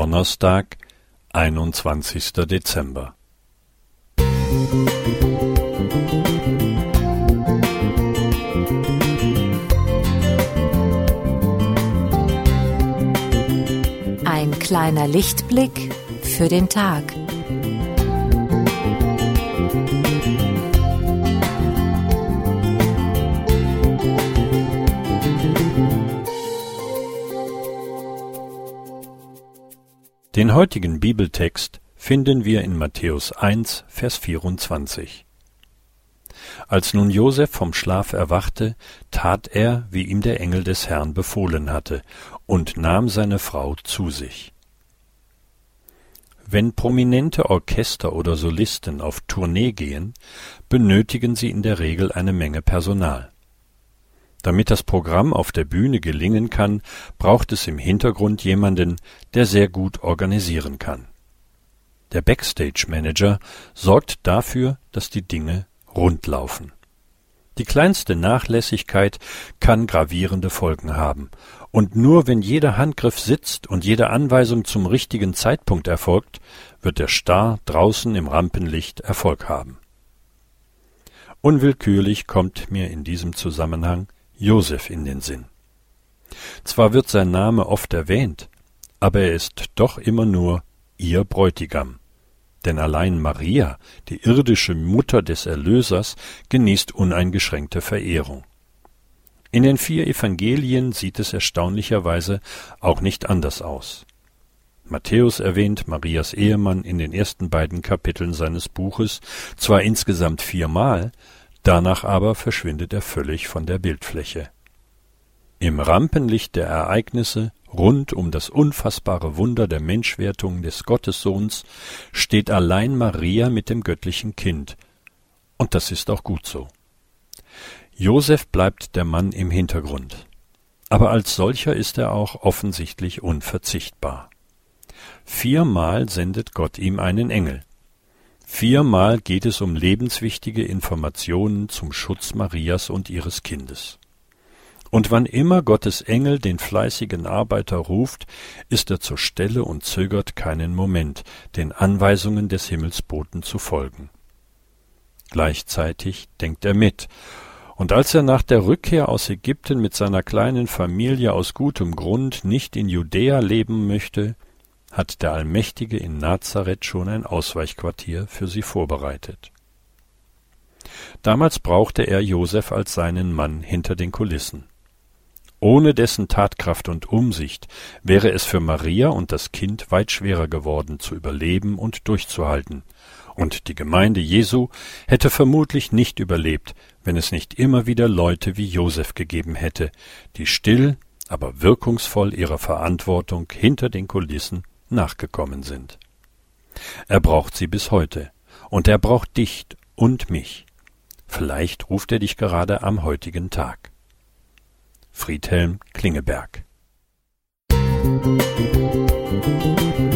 Donnerstag, einundzwanzigster Dezember. Ein kleiner Lichtblick für den Tag. Den heutigen Bibeltext finden wir in Matthäus 1, Vers 24. Als nun Josef vom Schlaf erwachte, tat er, wie ihm der Engel des Herrn befohlen hatte, und nahm seine Frau zu sich. Wenn prominente Orchester oder Solisten auf Tournee gehen, benötigen sie in der Regel eine Menge Personal. Damit das Programm auf der Bühne gelingen kann, braucht es im Hintergrund jemanden, der sehr gut organisieren kann. Der Backstage Manager sorgt dafür, dass die Dinge rund laufen. Die kleinste Nachlässigkeit kann gravierende Folgen haben, und nur wenn jeder Handgriff sitzt und jede Anweisung zum richtigen Zeitpunkt erfolgt, wird der Star draußen im Rampenlicht Erfolg haben. Unwillkürlich kommt mir in diesem Zusammenhang Josef in den Sinn. Zwar wird sein Name oft erwähnt, aber er ist doch immer nur ihr Bräutigam. Denn allein Maria, die irdische Mutter des Erlösers, genießt uneingeschränkte Verehrung. In den vier Evangelien sieht es erstaunlicherweise auch nicht anders aus. Matthäus erwähnt Marias Ehemann in den ersten beiden Kapiteln seines Buches zwar insgesamt viermal, Danach aber verschwindet er völlig von der Bildfläche. Im Rampenlicht der Ereignisse rund um das unfassbare Wunder der Menschwertung des Gottessohns steht allein Maria mit dem göttlichen Kind. Und das ist auch gut so. Josef bleibt der Mann im Hintergrund. Aber als solcher ist er auch offensichtlich unverzichtbar. Viermal sendet Gott ihm einen Engel. Viermal geht es um lebenswichtige Informationen zum Schutz Marias und ihres Kindes. Und wann immer Gottes Engel den fleißigen Arbeiter ruft, ist er zur Stelle und zögert keinen Moment, den Anweisungen des Himmelsboten zu folgen. Gleichzeitig denkt er mit, und als er nach der Rückkehr aus Ägypten mit seiner kleinen Familie aus gutem Grund nicht in Judäa leben möchte, hat der Allmächtige in Nazareth schon ein Ausweichquartier für sie vorbereitet. Damals brauchte er Josef als seinen Mann hinter den Kulissen. Ohne dessen Tatkraft und Umsicht wäre es für Maria und das Kind weit schwerer geworden zu überleben und durchzuhalten, und die Gemeinde Jesu hätte vermutlich nicht überlebt, wenn es nicht immer wieder Leute wie Josef gegeben hätte, die still, aber wirkungsvoll ihrer Verantwortung hinter den Kulissen nachgekommen sind. Er braucht sie bis heute, und er braucht dich und mich. Vielleicht ruft er dich gerade am heutigen Tag. Friedhelm Klingeberg Musik